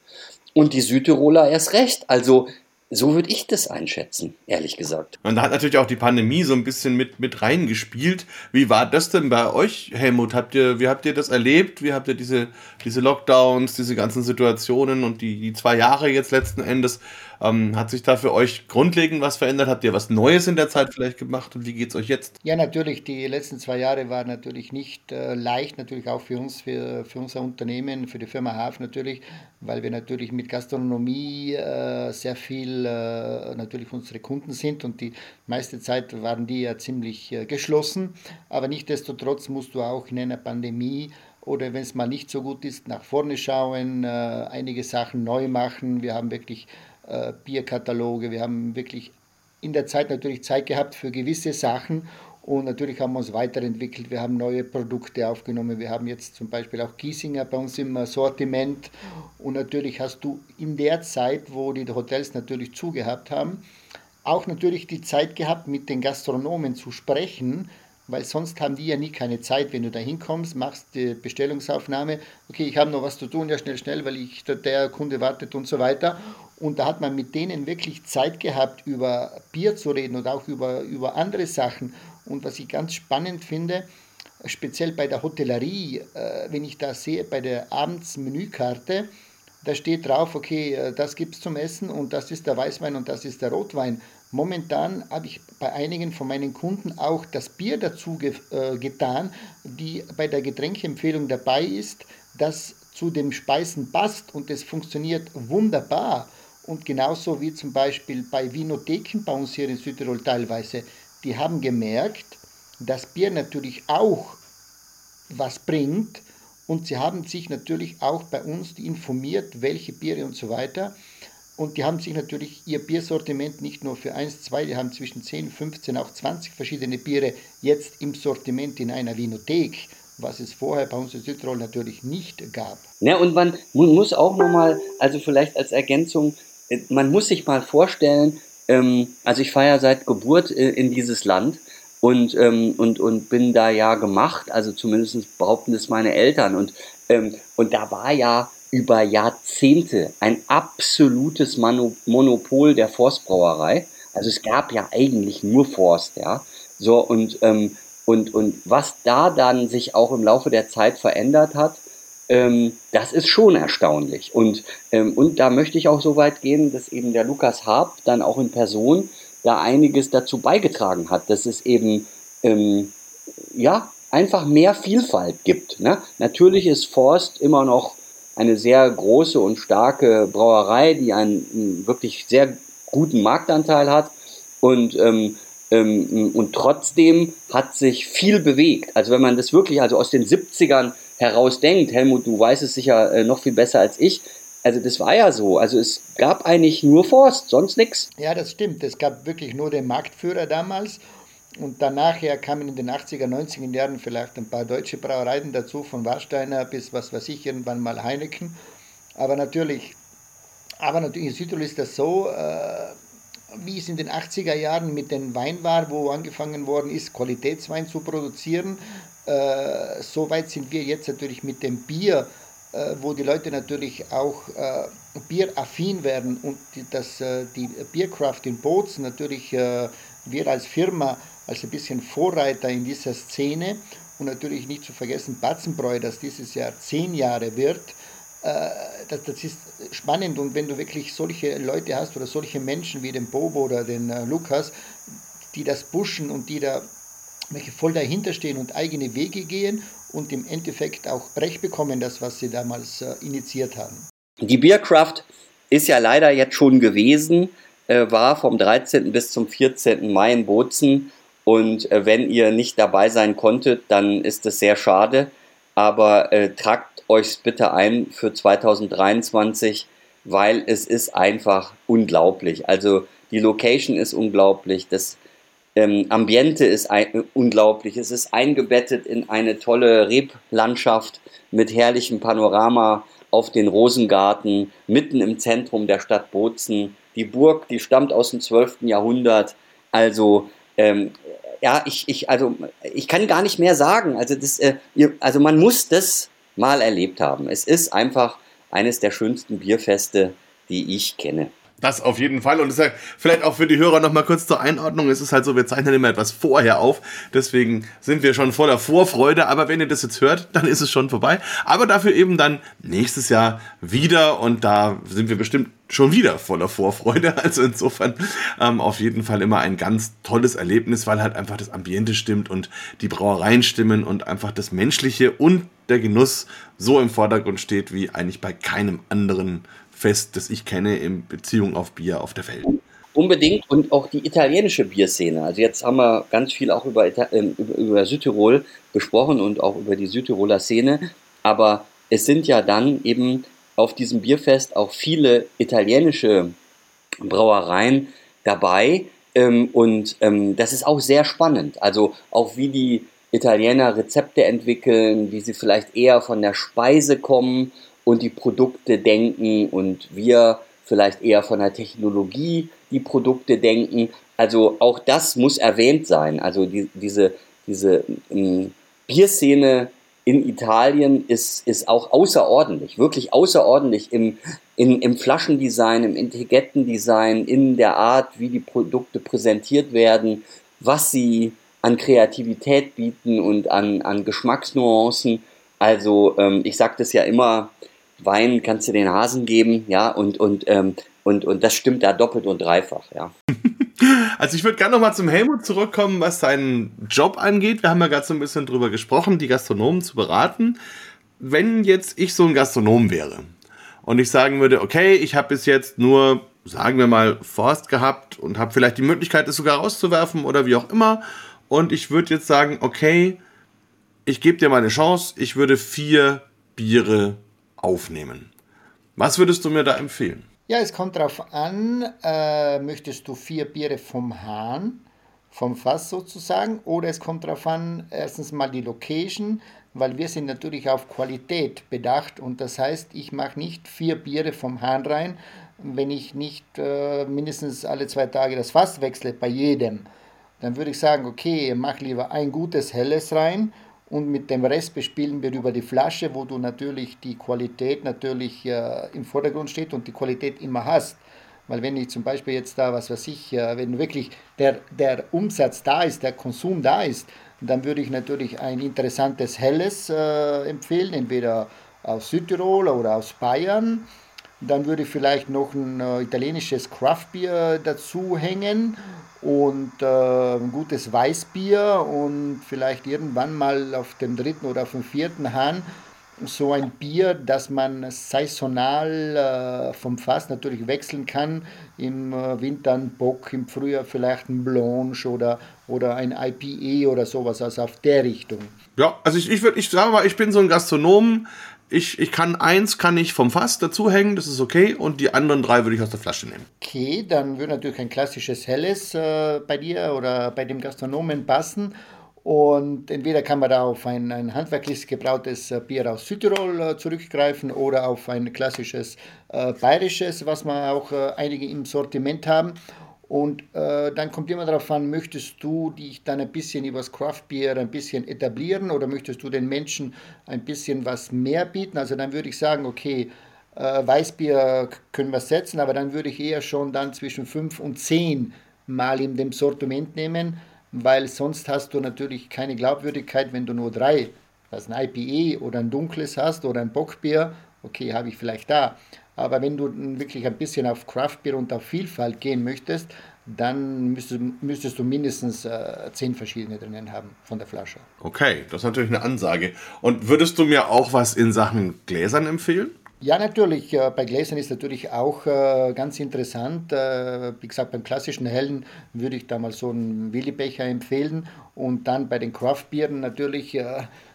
Und die Südtiroler erst recht. Also so würde ich das einschätzen, ehrlich gesagt. Und da hat natürlich auch die Pandemie so ein bisschen mit, mit reingespielt. Wie war das denn bei euch, Helmut? Habt ihr, wie habt ihr das erlebt? Wie habt ihr diese, diese Lockdowns, diese ganzen Situationen und die, die zwei Jahre jetzt letzten Endes ähm, hat sich da für euch grundlegend was verändert? Habt ihr was Neues in der Zeit vielleicht gemacht und wie geht es euch jetzt? Ja, natürlich. Die letzten zwei Jahre waren natürlich nicht äh, leicht, natürlich auch für uns, für, für unser Unternehmen, für die Firma Haf natürlich, weil wir natürlich mit Gastronomie äh, sehr viel äh, natürlich unsere Kunden sind und die meiste Zeit waren die ja ziemlich äh, geschlossen. Aber nichtsdestotrotz musst du auch in einer Pandemie oder wenn es mal nicht so gut ist, nach vorne schauen, äh, einige Sachen neu machen. Wir haben wirklich äh, Bierkataloge. Wir haben wirklich in der Zeit natürlich Zeit gehabt für gewisse Sachen und natürlich haben wir uns weiterentwickelt. Wir haben neue Produkte aufgenommen. Wir haben jetzt zum Beispiel auch Giesinger bei uns im Sortiment. Und natürlich hast du in der Zeit, wo die Hotels natürlich zugehabt haben, auch natürlich die Zeit gehabt, mit den Gastronomen zu sprechen, weil sonst haben die ja nie keine Zeit, wenn du da hinkommst, machst die Bestellungsaufnahme, okay, ich habe noch was zu tun, ja schnell, schnell, weil ich, der Kunde wartet und so weiter. Und da hat man mit denen wirklich Zeit gehabt, über Bier zu reden und auch über, über andere Sachen. Und was ich ganz spannend finde, speziell bei der Hotellerie, äh, wenn ich da sehe, bei der Abendsmenükarte, da steht drauf, okay, äh, das gibt es zum Essen und das ist der Weißwein und das ist der Rotwein. Momentan habe ich bei einigen von meinen Kunden auch das Bier dazu ge äh, getan, die bei der Getränkeempfehlung dabei ist, das zu dem Speisen passt und es funktioniert wunderbar. Und genauso wie zum Beispiel bei Vinotheken bei uns hier in Südtirol teilweise, die haben gemerkt, dass Bier natürlich auch was bringt und sie haben sich natürlich auch bei uns informiert, welche Biere und so weiter. Und die haben sich natürlich ihr Biersortiment nicht nur für 1, 2, die haben zwischen 10, 15, auch 20 verschiedene Biere jetzt im Sortiment in einer Vinothek, was es vorher bei uns in Südtirol natürlich nicht gab. Ja, und man muss auch nochmal, also vielleicht als Ergänzung, man muss sich mal vorstellen, ähm, also ich fahre ja seit Geburt äh, in dieses Land und, ähm, und, und bin da ja gemacht, also zumindest behaupten das meine Eltern. Und, ähm, und da war ja über Jahrzehnte ein absolutes Mano Monopol der Forstbrauerei. Also es gab ja eigentlich nur Forst, ja. So, und, ähm, und, und was da dann sich auch im Laufe der Zeit verändert hat, ähm, das ist schon erstaunlich. Und, ähm, und da möchte ich auch so weit gehen, dass eben der Lukas Harp dann auch in Person da einiges dazu beigetragen hat, dass es eben ähm, ja einfach mehr Vielfalt gibt. Ne? Natürlich ist Forst immer noch eine sehr große und starke Brauerei, die einen wirklich sehr guten Marktanteil hat und ähm, ähm, und trotzdem hat sich viel bewegt. Also wenn man das wirklich also aus den 70ern heraus denkt, Helmut, du weißt es sicher äh, noch viel besser als ich, also das war ja so. Also es gab eigentlich nur Forst, sonst nichts. Ja, das stimmt. Es gab wirklich nur den Marktführer damals. Und danach kamen in den 80er, 90er Jahren vielleicht ein paar deutsche Brauereien dazu, von Warsteiner bis was weiß ich, irgendwann mal Heineken. Aber natürlich, aber natürlich in Südtirol ist das so, äh, wie es in den 80er Jahren mit dem Wein war, wo angefangen worden ist, Qualitätswein zu produzieren. Äh, so weit sind wir jetzt natürlich mit dem Bier äh, wo die Leute natürlich auch äh, bieraffin werden und die, dass äh, die Biercraft in Bozen natürlich äh, wir als Firma als ein bisschen Vorreiter in dieser Szene und natürlich nicht zu vergessen Batzenbräu, das dieses Jahr zehn Jahre wird. Das, das, ist spannend und wenn du wirklich solche Leute hast oder solche Menschen wie den Bobo oder den Lukas, die das pushen und die da welche voll dahinter stehen und eigene Wege gehen und im Endeffekt auch Recht bekommen, das, was sie damals äh, initiiert haben. Die Biercraft ist ja leider jetzt schon gewesen, äh, war vom 13. bis zum 14. Mai in Bozen. Und äh, wenn ihr nicht dabei sein konntet, dann ist es sehr schade. Aber äh, tragt euch bitte ein für 2023, weil es ist einfach unglaublich. Also die Location ist unglaublich, das ähm, Ambiente ist ein, unglaublich. Es ist eingebettet in eine tolle Reblandschaft mit herrlichem Panorama auf den Rosengarten, mitten im Zentrum der Stadt Bozen. Die Burg, die stammt aus dem 12. Jahrhundert. Also, ähm, ja, ich, ich, also, ich kann gar nicht mehr sagen. Also, das, äh, also, man muss das mal erlebt haben. Es ist einfach eines der schönsten Bierfeste, die ich kenne. Das auf jeden Fall. Und ja vielleicht auch für die Hörer nochmal kurz zur Einordnung. Es ist halt so, wir zeichnen immer etwas vorher auf. Deswegen sind wir schon voller Vorfreude. Aber wenn ihr das jetzt hört, dann ist es schon vorbei. Aber dafür eben dann nächstes Jahr wieder. Und da sind wir bestimmt schon wieder voller Vorfreude. Also insofern ähm, auf jeden Fall immer ein ganz tolles Erlebnis, weil halt einfach das Ambiente stimmt und die Brauereien stimmen und einfach das Menschliche und der Genuss so im Vordergrund steht wie eigentlich bei keinem anderen Fest, das ich kenne in Beziehung auf Bier auf der Welt. Unbedingt und auch die italienische Bierszene. Also jetzt haben wir ganz viel auch über, äh, über Südtirol gesprochen und auch über die Südtiroler Szene. Aber es sind ja dann eben auf diesem Bierfest auch viele italienische Brauereien dabei. Ähm, und ähm, das ist auch sehr spannend. Also auch wie die Italiener Rezepte entwickeln, wie sie vielleicht eher von der Speise kommen und die Produkte denken und wir vielleicht eher von der Technologie die Produkte denken. Also auch das muss erwähnt sein. Also die, diese diese ähm, Bierszene in Italien ist, ist auch außerordentlich, wirklich außerordentlich im, in, im Flaschendesign, im Etikettendesign, in der Art, wie die Produkte präsentiert werden, was sie an Kreativität bieten und an, an Geschmacksnuancen. Also ähm, ich sage das ja immer, Wein kannst du den Hasen geben, ja, und, und, ähm, und, und das stimmt da doppelt und dreifach, ja. Also ich würde gerne nochmal zum Helmut zurückkommen, was seinen Job angeht. Wir haben ja gerade so ein bisschen drüber gesprochen, die Gastronomen zu beraten. Wenn jetzt ich so ein Gastronom wäre und ich sagen würde, okay, ich habe bis jetzt nur, sagen wir mal, Forst gehabt und habe vielleicht die Möglichkeit, es sogar rauszuwerfen oder wie auch immer. Und ich würde jetzt sagen, okay, ich gebe dir mal eine Chance, ich würde vier Biere aufnehmen. Was würdest du mir da empfehlen? Ja, es kommt darauf an, äh, möchtest du vier Biere vom Hahn, vom Fass sozusagen, oder es kommt darauf an, erstens mal die Location, weil wir sind natürlich auf Qualität bedacht und das heißt, ich mache nicht vier Biere vom Hahn rein, wenn ich nicht äh, mindestens alle zwei Tage das Fass wechsle bei jedem. Dann würde ich sagen, okay, mach lieber ein gutes Helles rein und mit dem Rest bespielen wir über die Flasche, wo du natürlich die Qualität natürlich äh, im Vordergrund steht und die Qualität immer hast. Weil wenn ich zum Beispiel jetzt da, was weiß ich, äh, wenn wirklich der, der Umsatz da ist, der Konsum da ist, dann würde ich natürlich ein interessantes Helles äh, empfehlen, entweder aus Südtirol oder aus Bayern. Dann würde ich vielleicht noch ein äh, italienisches Craftbier dazu hängen und äh, ein gutes Weißbier und vielleicht irgendwann mal auf dem dritten oder auf dem vierten Hahn so ein Bier, das man saisonal äh, vom Fass natürlich wechseln kann. Im äh, Winter ein Bock, im Frühjahr vielleicht ein Blanche oder, oder ein IPA oder sowas, also auf der Richtung. Ja, also ich, ich würde, ich sage mal, ich bin so ein Gastronom, ich, ich kann eins kann ich vom Fass dazu hängen, das ist okay, und die anderen drei würde ich aus der Flasche nehmen. Okay, dann würde natürlich ein klassisches Helles äh, bei dir oder bei dem Gastronomen passen. Und entweder kann man da auf ein, ein handwerklich gebrautes äh, Bier aus Südtirol äh, zurückgreifen oder auf ein klassisches äh, bayerisches, was wir auch äh, einige im Sortiment haben. Und äh, dann kommt immer darauf an, möchtest du dich dann ein bisschen über das Craftbier ein bisschen etablieren oder möchtest du den Menschen ein bisschen was mehr bieten? Also dann würde ich sagen, okay, äh, Weißbier können wir setzen, aber dann würde ich eher schon dann zwischen 5 und 10 Mal in dem Sortiment nehmen, weil sonst hast du natürlich keine Glaubwürdigkeit, wenn du nur drei, also ein IPA oder ein dunkles hast oder ein Bockbier, okay, habe ich vielleicht da. Aber wenn du wirklich ein bisschen auf Craftbeer und auf Vielfalt gehen möchtest, dann müsstest, müsstest du mindestens äh, zehn verschiedene drinnen haben von der Flasche. Okay, das ist natürlich eine Ansage. Und würdest du mir auch was in Sachen Gläsern empfehlen? Ja, natürlich. Äh, bei Gläsern ist natürlich auch äh, ganz interessant. Äh, wie gesagt, beim klassischen Hellen würde ich da mal so einen Willibecher empfehlen. Und dann bei den Craftbieren natürlich,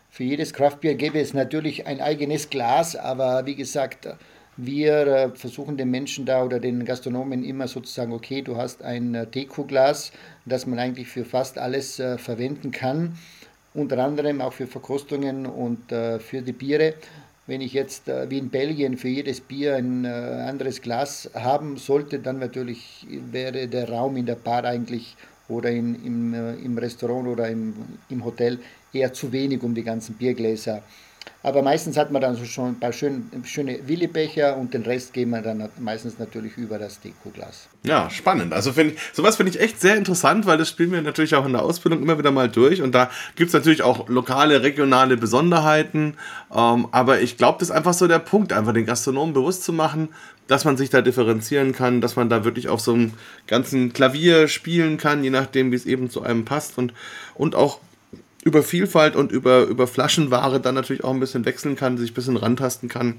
für jedes Craftbier gäbe es natürlich ein eigenes Glas. Aber wie gesagt, wir äh, versuchen den Menschen da oder den Gastronomen immer sozusagen, okay, du hast ein äh, Dekoglas, das man eigentlich für fast alles äh, verwenden kann, unter anderem auch für Verkostungen und für die Biere. Wenn ich jetzt wie in Belgien für jedes Bier ein anderes Glas haben sollte, dann natürlich wäre der Raum in der Bar eigentlich oder in, im, im Restaurant oder im, im Hotel eher zu wenig, um die ganzen Biergläser aber meistens hat man dann so schon ein paar schöne, schöne Willibecher und den Rest geben wir dann meistens natürlich über das Dekoglas. Ja, spannend. Also find, sowas finde ich echt sehr interessant, weil das spielen wir natürlich auch in der Ausbildung immer wieder mal durch. Und da gibt es natürlich auch lokale, regionale Besonderheiten. Ähm, aber ich glaube, das ist einfach so der Punkt, einfach den Gastronomen bewusst zu machen, dass man sich da differenzieren kann, dass man da wirklich auf so einem ganzen Klavier spielen kann, je nachdem, wie es eben zu einem passt und, und auch über Vielfalt und über, über Flaschenware dann natürlich auch ein bisschen wechseln kann, sich ein bisschen rantasten kann.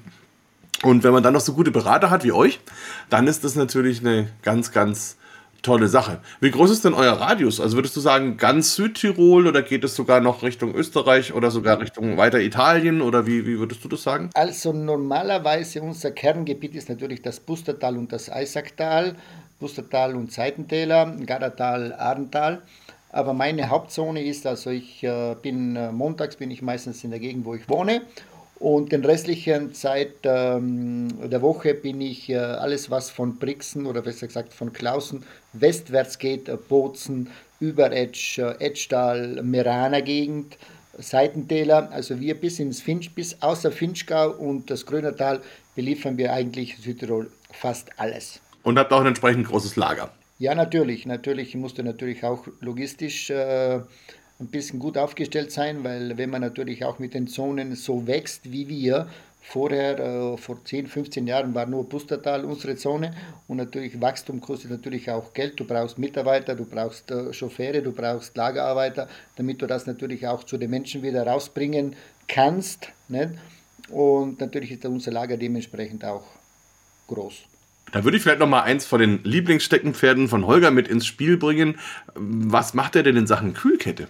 Und wenn man dann noch so gute Berater hat wie euch, dann ist das natürlich eine ganz, ganz tolle Sache. Wie groß ist denn euer Radius? Also würdest du sagen, ganz Südtirol oder geht es sogar noch Richtung Österreich oder sogar Richtung weiter Italien oder wie, wie würdest du das sagen? Also normalerweise unser Kerngebiet ist natürlich das Bustertal und das Eisacktal, Bustertal und Seitentäler, Gardatal, Arntal. Aber meine Hauptzone ist, also ich äh, bin äh, montags bin ich meistens in der Gegend, wo ich wohne. Und den restlichen Zeit ähm, der Woche bin ich äh, alles, was von Brixen oder besser gesagt von Klausen westwärts geht, äh, Bozen, über Edge, äh, Edgetal, Meraner Gegend, Seitentäler, also wir bis ins Finch, bis außer Finchgau und das Grönertal beliefern wir eigentlich Südtirol fast alles. Und habt auch ein entsprechend großes Lager. Ja, natürlich. Natürlich musste natürlich auch logistisch äh, ein bisschen gut aufgestellt sein, weil wenn man natürlich auch mit den Zonen so wächst wie wir, vorher, äh, vor 10, 15 Jahren war nur Pustertal unsere Zone und natürlich Wachstum kostet natürlich auch Geld. Du brauchst Mitarbeiter, du brauchst äh, Chauffeure, du brauchst Lagerarbeiter, damit du das natürlich auch zu den Menschen wieder rausbringen kannst. Nicht? Und natürlich ist unser Lager dementsprechend auch groß. Da würde ich vielleicht noch mal eins von den Lieblingssteckenpferden von Holger mit ins Spiel bringen. Was macht er denn in Sachen Kühlkette?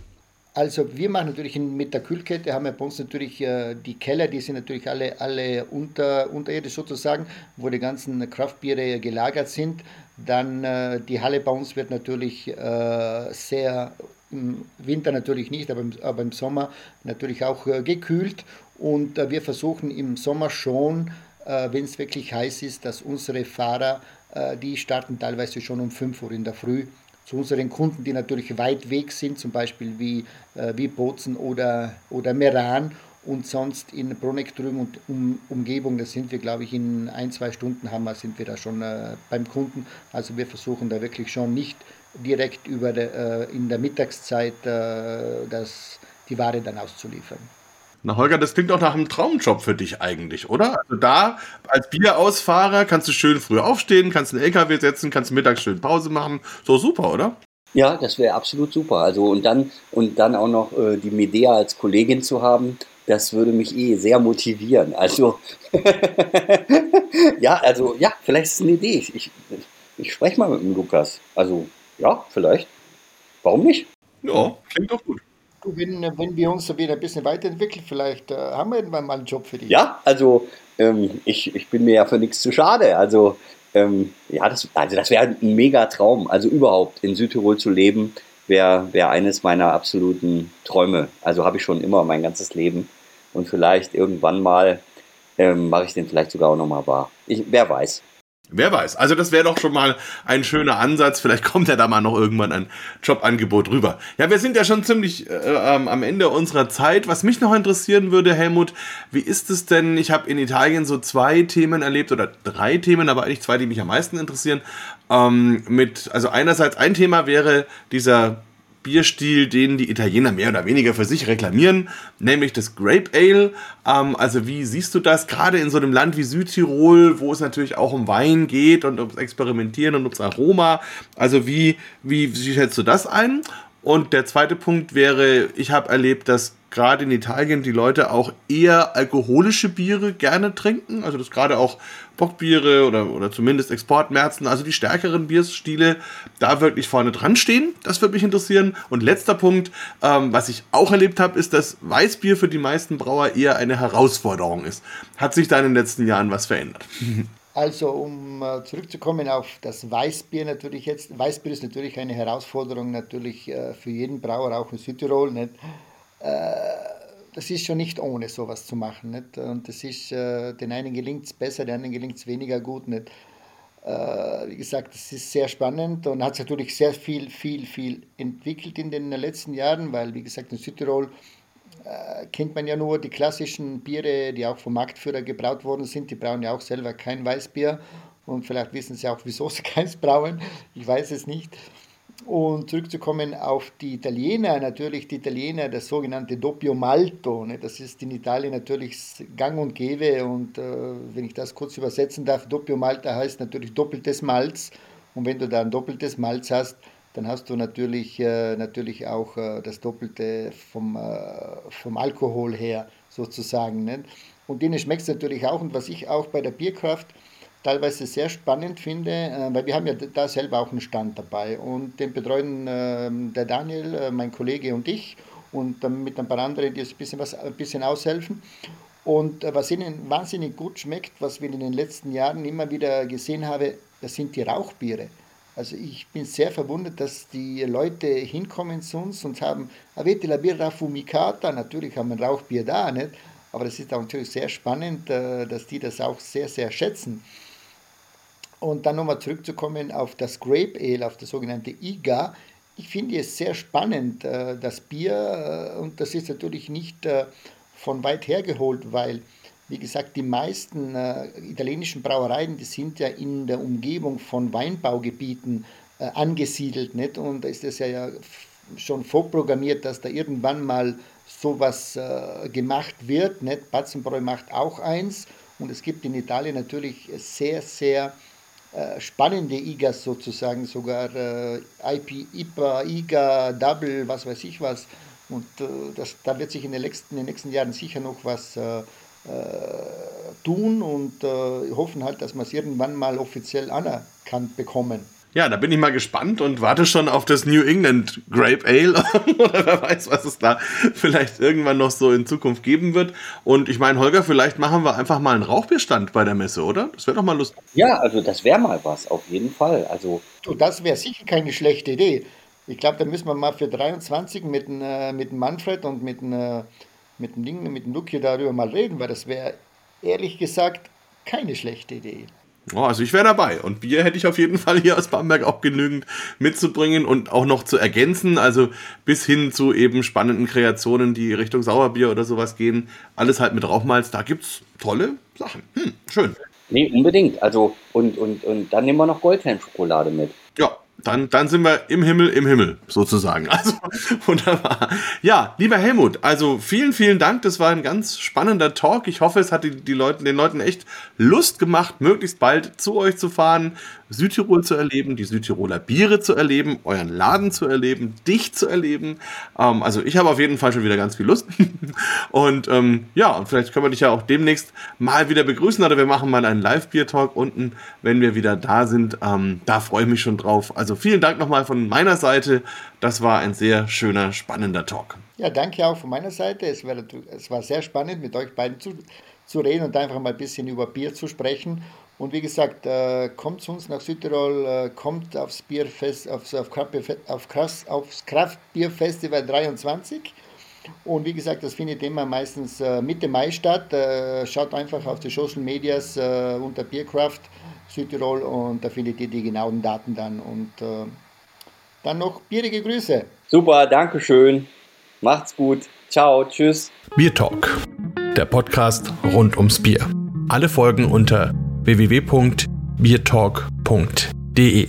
Also wir machen natürlich mit der Kühlkette, haben wir bei uns natürlich äh, die Keller, die sind natürlich alle, alle unter, unterirdisch sozusagen, wo die ganzen Kraftbiere gelagert sind. Dann äh, die Halle bei uns wird natürlich äh, sehr, im Winter natürlich nicht, aber im, aber im Sommer natürlich auch gekühlt. Und wir versuchen im Sommer schon, wenn es wirklich heiß ist, dass unsere Fahrer, die starten teilweise schon um 5 Uhr in der Früh zu unseren Kunden, die natürlich weit weg sind, zum Beispiel wie, äh, wie Bozen oder, oder Meran und sonst in Bruneck drüben und um, Umgebung, da sind wir, glaube ich, in ein, zwei Stunden haben wir, sind wir da schon äh, beim Kunden. Also wir versuchen da wirklich schon nicht direkt über der, äh, in der Mittagszeit äh, das, die Ware dann auszuliefern. Na Holger, das klingt doch nach einem Traumjob für dich eigentlich, oder? Also da als Bierausfahrer kannst du schön früh aufstehen, kannst einen LKW setzen, kannst mittags schön Pause machen. So super, oder? Ja, das wäre absolut super. Also und dann und dann auch noch äh, die Medea als Kollegin zu haben, das würde mich eh sehr motivieren. Also ja, also ja, vielleicht ist es eine Idee. Ich, ich, ich spreche mal mit dem Lukas. Also ja, vielleicht. Warum nicht? Ja, klingt doch gut. Wenn, wenn wir uns wieder ein bisschen weiterentwickeln, vielleicht äh, haben wir irgendwann mal einen Job für dich. Ja, also ähm, ich, ich bin mir ja für nichts zu schade. Also ähm, ja, das, also das wäre ein mega Traum. Also überhaupt in Südtirol zu leben, wäre wär eines meiner absoluten Träume. Also habe ich schon immer mein ganzes Leben. Und vielleicht irgendwann mal ähm, mache ich den vielleicht sogar auch nochmal wahr. Ich, wer weiß. Wer weiß. Also das wäre doch schon mal ein schöner Ansatz. Vielleicht kommt ja da mal noch irgendwann ein Jobangebot rüber. Ja, wir sind ja schon ziemlich äh, ähm, am Ende unserer Zeit. Was mich noch interessieren würde, Helmut, wie ist es denn? Ich habe in Italien so zwei Themen erlebt oder drei Themen, aber eigentlich zwei, die mich am meisten interessieren. Ähm, mit, also einerseits ein Thema wäre dieser Bierstil, den die Italiener mehr oder weniger für sich reklamieren, nämlich das Grape Ale. Ähm, also wie siehst du das gerade in so einem Land wie Südtirol, wo es natürlich auch um Wein geht und ums Experimentieren und ums Aroma? Also wie, wie, wie schätzt du das ein? Und der zweite Punkt wäre, ich habe erlebt, dass gerade in Italien die Leute auch eher alkoholische Biere gerne trinken. Also dass gerade auch Bockbiere oder, oder zumindest Exportmärzen, also die stärkeren Bierstile, da wirklich vorne dran stehen. Das würde mich interessieren. Und letzter Punkt, ähm, was ich auch erlebt habe, ist, dass Weißbier für die meisten Brauer eher eine Herausforderung ist. Hat sich da in den letzten Jahren was verändert? Also um äh, zurückzukommen auf das Weißbier natürlich jetzt. Weißbier ist natürlich eine Herausforderung natürlich äh, für jeden Brauer, auch in Südtirol. Nicht? Äh, das ist schon nicht ohne sowas zu machen. Nicht? Und das ist, den einen gelingt es besser, den anderen gelingt es weniger gut. Nicht? Wie gesagt, das ist sehr spannend und hat sich natürlich sehr viel, viel, viel entwickelt in den letzten Jahren, weil, wie gesagt, in Südtirol äh, kennt man ja nur die klassischen Biere, die auch vom Marktführer gebraut worden sind. Die brauen ja auch selber kein Weißbier und vielleicht wissen sie auch, wieso sie keins brauen. Ich weiß es nicht. Und zurückzukommen auf die Italiener, natürlich die Italiener, das sogenannte Doppio Malto, ne, das ist in Italien natürlich gang und gäbe und äh, wenn ich das kurz übersetzen darf, Doppio Malto heißt natürlich doppeltes Malz und wenn du da ein doppeltes Malz hast, dann hast du natürlich, äh, natürlich auch äh, das Doppelte vom, äh, vom Alkohol her sozusagen. Ne? Und denen schmeckt es natürlich auch und was ich auch bei der Bierkraft teilweise sehr spannend finde, äh, weil wir haben ja da selber auch einen Stand dabei und den betreuen ähm, der Daniel, äh, mein Kollege und ich und mit ein paar anderen, die uns ein bisschen, was, ein bisschen aushelfen. Und was ihnen wahnsinnig gut schmeckt, was wir in den letzten Jahren immer wieder gesehen haben, das sind die Rauchbiere. Also ich bin sehr verwundert, dass die Leute hinkommen zu uns und haben, avete la birra fumicata, natürlich haben wir ein Rauchbier da, nicht? aber das ist auch natürlich sehr spannend, dass die das auch sehr, sehr schätzen. Und dann nochmal zurückzukommen auf das Grape Ale, auf das sogenannte IGA. ich finde es sehr spannend, äh, das Bier, äh, und das ist natürlich nicht äh, von weit her geholt, weil, wie gesagt, die meisten italienischen Brauereien, die sind ja in der Umgebung von Weinbaugebieten angesiedelt. Nicht? Und da ist es ja schon vorprogrammiert, dass da irgendwann mal sowas gemacht wird. Nicht? Batzenbräu macht auch eins. Und es gibt in Italien natürlich sehr, sehr äh, spannende IGAs sozusagen, sogar äh, IP, IPA, IGA, Double, was weiß ich was. Und äh, das, da wird sich in den, nächsten, in den nächsten Jahren sicher noch was äh, äh, tun und hoffen halt, dass wir es irgendwann mal offiziell anerkannt bekommen. Ja, da bin ich mal gespannt und warte schon auf das New England Grape Ale oder wer weiß, was es da vielleicht irgendwann noch so in Zukunft geben wird. Und ich meine, Holger, vielleicht machen wir einfach mal einen Rauchbierstand bei der Messe, oder? Das wäre doch mal lustig. Ja, also das wäre mal was, auf jeden Fall. Also du, das wäre sicher keine schlechte Idee. Ich glaube, da müssen wir mal für 23 mit, äh, mit Manfred und mit, äh, mit dem Ding, mit dem Luke darüber mal reden, weil das wäre ehrlich gesagt keine schlechte Idee. Oh, also ich wäre dabei. Und Bier hätte ich auf jeden Fall hier aus Bamberg auch genügend mitzubringen und auch noch zu ergänzen. Also bis hin zu eben spannenden Kreationen, die Richtung Sauerbier oder sowas gehen. Alles halt mit Rauchmalz. Da gibt es tolle Sachen. Hm, schön. Nee, unbedingt. Also, und, und, und dann nehmen wir noch Goldhelm-Schokolade mit. Ja, dann, dann sind wir im Himmel, im Himmel, sozusagen. Also wunderbar. Ja, lieber Helmut, also vielen, vielen Dank. Das war ein ganz spannender Talk. Ich hoffe, es hat die, die Leuten, den Leuten echt Lust gemacht, möglichst bald zu euch zu fahren, Südtirol zu erleben, die Südtiroler Biere zu erleben, euren Laden zu erleben, dich zu erleben. Ähm, also ich habe auf jeden Fall schon wieder ganz viel Lust. und ähm, ja, und vielleicht können wir dich ja auch demnächst mal wieder begrüßen oder wir machen mal einen Live-Bier-Talk unten, wenn wir wieder da sind. Ähm, da freue ich mich schon drauf. Also vielen Dank nochmal von meiner Seite. Das war ein sehr schöner, spannender Talk. Ja, danke auch von meiner Seite. Es war, es war sehr spannend, mit euch beiden zu, zu reden und einfach mal ein bisschen über Bier zu sprechen. Und wie gesagt, äh, kommt zu uns nach Südtirol, äh, kommt aufs Bierfest, aufs, auf Krass, aufs Kraftbierfestival 23. Und wie gesagt, das findet immer meistens äh, Mitte Mai statt. Äh, schaut einfach auf die Social Medias äh, unter Biercraft Südtirol und da findet ihr die genauen Daten dann. Und äh, dann noch bierige Grüße. Super, danke schön. Macht's gut. Ciao, tschüss. Bier Talk, der Podcast rund ums Bier. Alle Folgen unter www.biertalk.de.